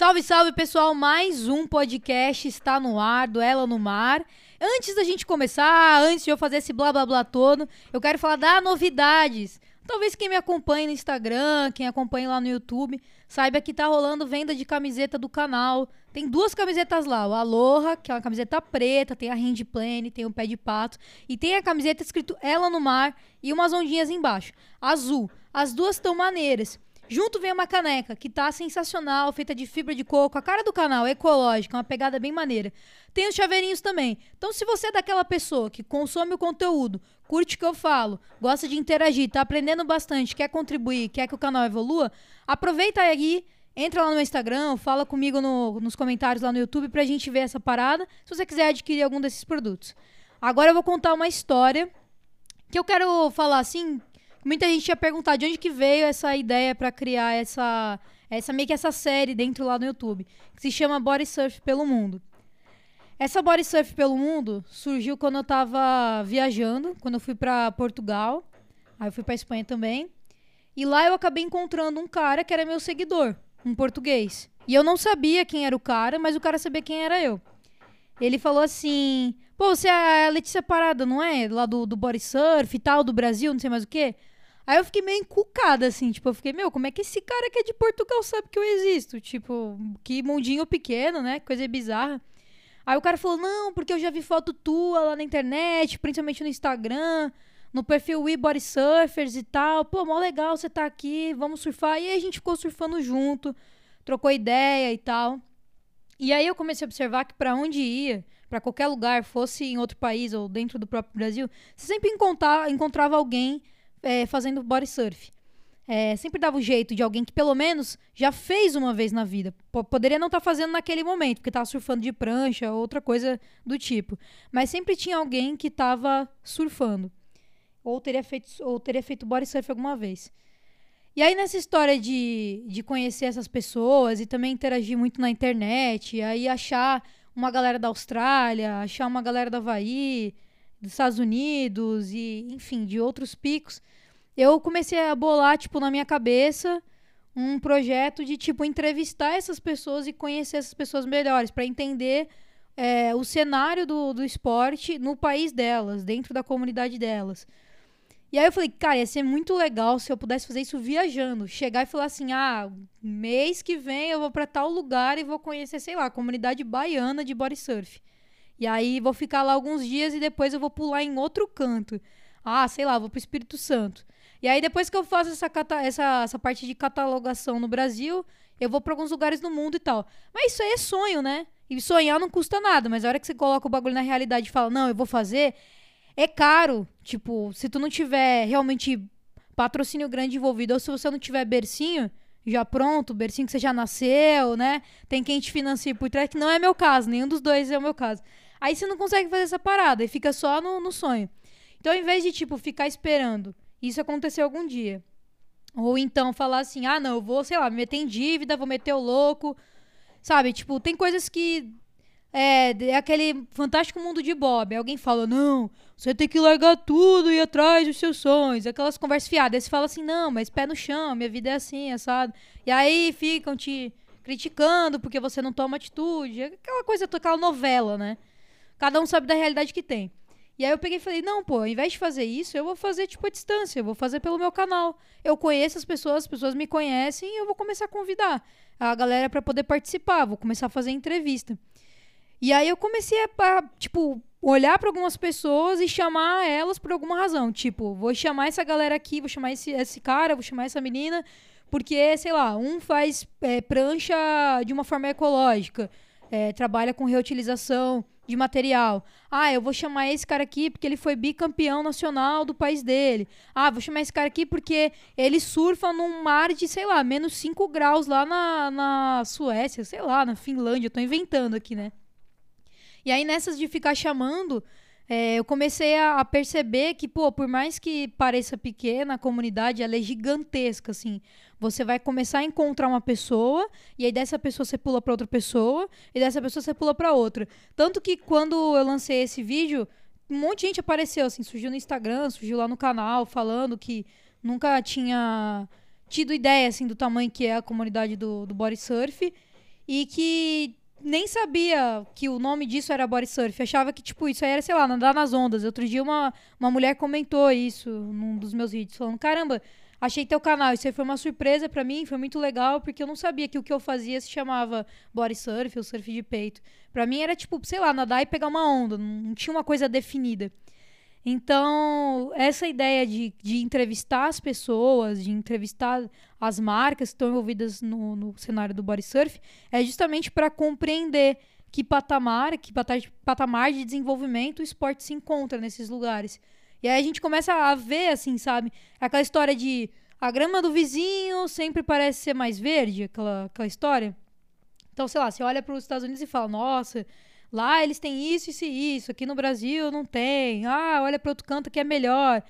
Salve, salve, pessoal! Mais um podcast está no ar, do Ela no Mar. Antes da gente começar, antes de eu fazer esse blá blá blá todo, eu quero falar das novidades. Talvez quem me acompanhe no Instagram, quem acompanhe lá no YouTube, saiba que tá rolando venda de camiseta do canal. Tem duas camisetas lá, o Aloha, que é uma camiseta preta, tem a Handplane, tem o pé de pato, e tem a camiseta escrito Ela no Mar e umas ondinhas embaixo, azul. As duas estão maneiras. Junto vem uma caneca, que tá sensacional, feita de fibra de coco, a cara do canal, ecológica, uma pegada bem maneira. Tem os chaveirinhos também. Então, se você é daquela pessoa que consome o conteúdo, curte o que eu falo, gosta de interagir, tá aprendendo bastante, quer contribuir, quer que o canal evolua, aproveita aí, entra lá no Instagram, fala comigo no, nos comentários lá no YouTube pra gente ver essa parada, se você quiser adquirir algum desses produtos. Agora eu vou contar uma história que eu quero falar assim, Muita gente ia perguntar de onde que veio essa ideia para criar essa, essa meio que essa série dentro lá no YouTube, que se chama Body Surf pelo Mundo. Essa Body Surf pelo Mundo surgiu quando eu tava viajando, quando eu fui para Portugal, aí eu fui para Espanha também. E lá eu acabei encontrando um cara que era meu seguidor, um português. E eu não sabia quem era o cara, mas o cara sabia quem era eu. Ele falou assim: Pô, você é a Letícia Parada, não é? Lá do, do Body Surf e tal, do Brasil, não sei mais o quê. Aí eu fiquei meio encucada, assim, tipo, eu fiquei, meu, como é que esse cara que é de Portugal sabe que eu existo? Tipo, que mundinho pequeno, né? Coisa bizarra. Aí o cara falou, não, porque eu já vi foto tua lá na internet, principalmente no Instagram, no perfil We Surfers e tal. Pô, mó legal você tá aqui, vamos surfar. E aí a gente ficou surfando junto, trocou ideia e tal. E aí eu comecei a observar que para onde ia, para qualquer lugar, fosse em outro país ou dentro do próprio Brasil, você sempre encontrava alguém é, fazendo body surf. É, sempre dava o jeito de alguém que pelo menos já fez uma vez na vida. P poderia não estar tá fazendo naquele momento, porque estava surfando de prancha ou outra coisa do tipo. Mas sempre tinha alguém que estava surfando. Ou teria, feito, ou teria feito body surf alguma vez. E aí, nessa história de, de conhecer essas pessoas e também interagir muito na internet, aí achar uma galera da Austrália, achar uma galera da Havaí, dos Estados Unidos e, enfim, de outros picos, eu comecei a bolar, tipo, na minha cabeça um projeto de, tipo, entrevistar essas pessoas e conhecer essas pessoas melhores, para entender é, o cenário do, do esporte no país delas, dentro da comunidade delas. E aí eu falei, cara, ia ser muito legal se eu pudesse fazer isso viajando. Chegar e falar assim, ah, mês que vem eu vou para tal lugar e vou conhecer, sei lá, a comunidade baiana de body surf. E aí vou ficar lá alguns dias e depois eu vou pular em outro canto. Ah, sei lá, vou pro Espírito Santo. E aí depois que eu faço essa, essa, essa parte de catalogação no Brasil, eu vou para alguns lugares no mundo e tal. Mas isso aí é sonho, né? E sonhar não custa nada, mas a hora que você coloca o bagulho na realidade e fala, não, eu vou fazer, é caro. Tipo, se tu não tiver realmente patrocínio grande envolvido, ou se você não tiver bercinho, já pronto, bercinho que você já nasceu, né? Tem quem te financia por trás, que não é meu caso, nenhum dos dois é o meu caso. Aí você não consegue fazer essa parada e fica só no, no sonho. Então, ao invés de, tipo, ficar esperando isso acontecer algum dia, ou então falar assim, ah, não, eu vou, sei lá, me meter em dívida, vou meter o louco, sabe? Tipo, tem coisas que. É, é aquele fantástico mundo de Bob. Alguém fala, não, você tem que largar tudo e ir atrás dos seus sonhos. Aquelas conversas fiadas. Aí você fala assim, não, mas pé no chão, minha vida é assim, assado. E aí ficam te criticando porque você não toma atitude. Aquela coisa, aquela novela, né? Cada um sabe da realidade que tem. E aí eu peguei e falei, não, pô, ao invés de fazer isso, eu vou fazer, tipo, a distância. Eu vou fazer pelo meu canal. Eu conheço as pessoas, as pessoas me conhecem e eu vou começar a convidar a galera para poder participar. Vou começar a fazer entrevista. E aí eu comecei a, tipo, olhar para algumas pessoas e chamar elas por alguma razão. Tipo, vou chamar essa galera aqui, vou chamar esse, esse cara, vou chamar essa menina, porque, sei lá, um faz é, prancha de uma forma ecológica, é, trabalha com reutilização de material. Ah, eu vou chamar esse cara aqui porque ele foi bicampeão nacional do país dele. Ah, vou chamar esse cara aqui porque ele surfa num mar de, sei lá, menos 5 graus lá na, na Suécia, sei lá, na Finlândia. Eu tô inventando aqui, né? E aí, nessas de ficar chamando, é, eu comecei a, a, perceber que, pô, por mais que pareça pequena, a comunidade ela é gigantesca, assim. Você vai começar a encontrar uma pessoa, e aí dessa pessoa você pula para outra pessoa, e dessa pessoa você pula para outra. Tanto que quando eu lancei esse vídeo, um monte de gente apareceu, assim, surgiu no Instagram, surgiu lá no canal, falando que nunca tinha tido ideia, assim, do tamanho que é a comunidade do, do body surf. e que nem sabia que o nome disso era body surf. Achava que, tipo, isso aí era, sei lá, nadar nas ondas. Outro dia uma, uma mulher comentou isso num dos meus vídeos, falando: caramba, achei teu canal. Isso aí foi uma surpresa para mim, foi muito legal, porque eu não sabia que o que eu fazia se chamava body surf ou surf de peito. Para mim era, tipo, sei lá, nadar e pegar uma onda. Não tinha uma coisa definida. Então, essa ideia de, de entrevistar as pessoas, de entrevistar as marcas que estão envolvidas no, no cenário do body surf, é justamente para compreender que patamar, que patamar de desenvolvimento o esporte se encontra nesses lugares. E aí a gente começa a ver, assim, sabe? Aquela história de a grama do vizinho sempre parece ser mais verde, aquela, aquela história. Então, sei lá, você olha para os Estados Unidos e fala, nossa, Lá eles têm isso, isso e isso. Aqui no Brasil não tem. Ah, olha para outro canto que é melhor.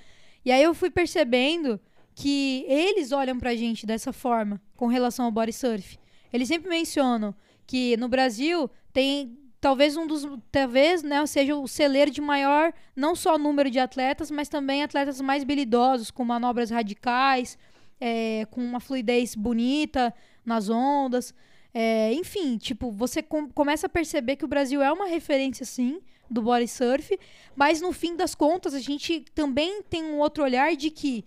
E aí eu fui percebendo que eles olham pra gente dessa forma com relação ao body surf. Eles sempre mencionam que no Brasil tem talvez um dos talvez né, seja o celeiro de maior não só número de atletas, mas também atletas mais habilidosos com manobras radicais, é, com uma fluidez bonita nas ondas. É, enfim, tipo, você com, começa a perceber que o Brasil é uma referência, sim, do body surf, mas no fim das contas, a gente também tem um outro olhar de que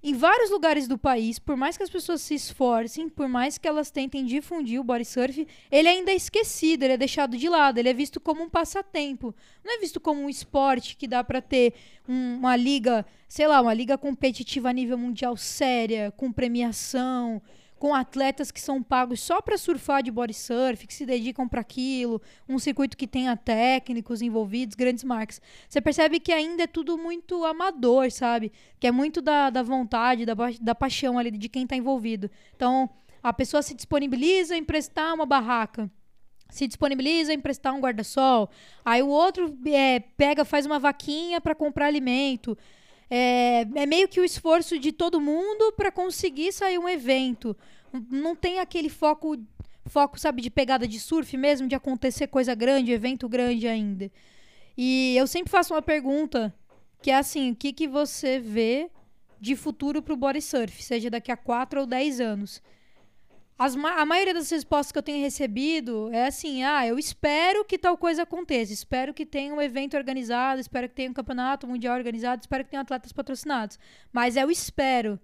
em vários lugares do país, por mais que as pessoas se esforcem, por mais que elas tentem difundir o body surf, ele ainda é esquecido, ele é deixado de lado, ele é visto como um passatempo. Não é visto como um esporte que dá para ter um, uma liga, sei lá, uma liga competitiva a nível mundial séria, com premiação, com atletas que são pagos só para surfar de body surf, que se dedicam para aquilo, um circuito que tenha técnicos envolvidos, grandes marcas. Você percebe que ainda é tudo muito amador, sabe? Que é muito da, da vontade, da, da paixão ali de quem está envolvido. Então, a pessoa se disponibiliza a emprestar uma barraca se disponibiliza a emprestar um guarda-sol. Aí o outro é, pega, faz uma vaquinha para comprar alimento. É, é meio que o esforço de todo mundo para conseguir sair um evento. Não tem aquele foco, foco, sabe, de pegada de surf mesmo, de acontecer coisa grande, evento grande ainda. E eu sempre faço uma pergunta, que é assim, o que, que você vê de futuro para o body surf, seja daqui a 4 ou 10 anos? As, a maioria das respostas que eu tenho recebido é assim: ah, eu espero que tal coisa aconteça, espero que tenha um evento organizado, espero que tenha um campeonato mundial organizado, espero que tenha atletas patrocinados. Mas eu espero,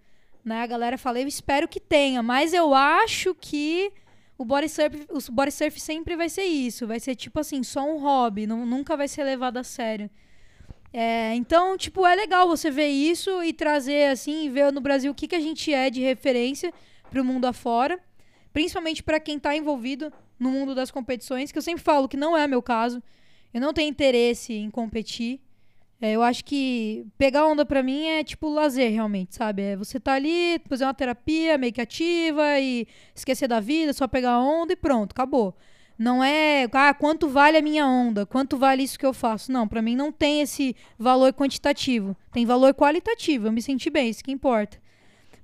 né? A galera fala, eu espero que tenha, mas eu acho que o body surf, o body surf sempre vai ser isso, vai ser tipo assim, só um hobby, não, nunca vai ser levado a sério. É, então, tipo, é legal você ver isso e trazer assim, ver no Brasil o que, que a gente é de referência para o mundo afora principalmente para quem está envolvido no mundo das competições, que eu sempre falo que não é meu caso. Eu não tenho interesse em competir. É, eu acho que pegar onda para mim é tipo lazer, realmente, sabe? É você tá ali, fazer uma terapia meio que ativa e esquecer da vida, só pegar onda e pronto, acabou. Não é, ah, quanto vale a minha onda? Quanto vale isso que eu faço? Não, para mim não tem esse valor quantitativo. Tem valor qualitativo. Eu me senti bem, isso que importa.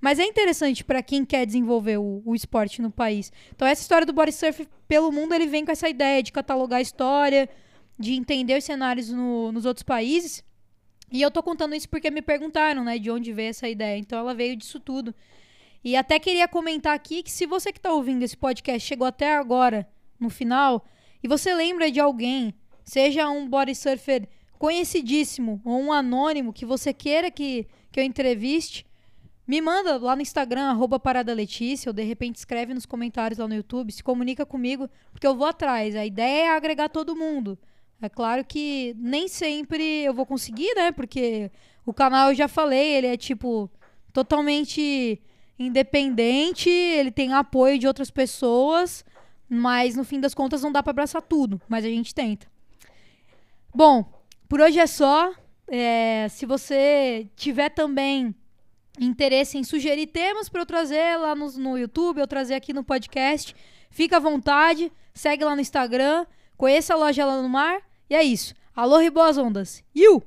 Mas é interessante para quem quer desenvolver o, o, esporte no país. Então, essa história do body surf pelo mundo, ele vem com essa ideia de catalogar a história, de entender os cenários no, nos outros países. E eu tô contando isso porque me perguntaram, né, de onde veio essa ideia. Então, ela veio disso tudo. E até queria comentar aqui que se você que está ouvindo esse podcast chegou até agora, no final, e você lembra de alguém, seja um body surfer conhecidíssimo ou um anônimo que você queira que, que eu entreviste, me manda lá no Instagram, arroba Parada Letícia, ou de repente escreve nos comentários lá no YouTube, se comunica comigo, porque eu vou atrás. A ideia é agregar todo mundo. É claro que nem sempre eu vou conseguir, né? Porque o canal eu já falei, ele é tipo totalmente independente, ele tem apoio de outras pessoas, mas no fim das contas não dá para abraçar tudo, mas a gente tenta. Bom, por hoje é só. É, se você tiver também interesse em sugerir temas para eu trazer lá no, no YouTube, eu trazer aqui no podcast, fica à vontade, segue lá no Instagram, conheça a loja lá no mar. E é isso. Alô, e boas ondas. Iu!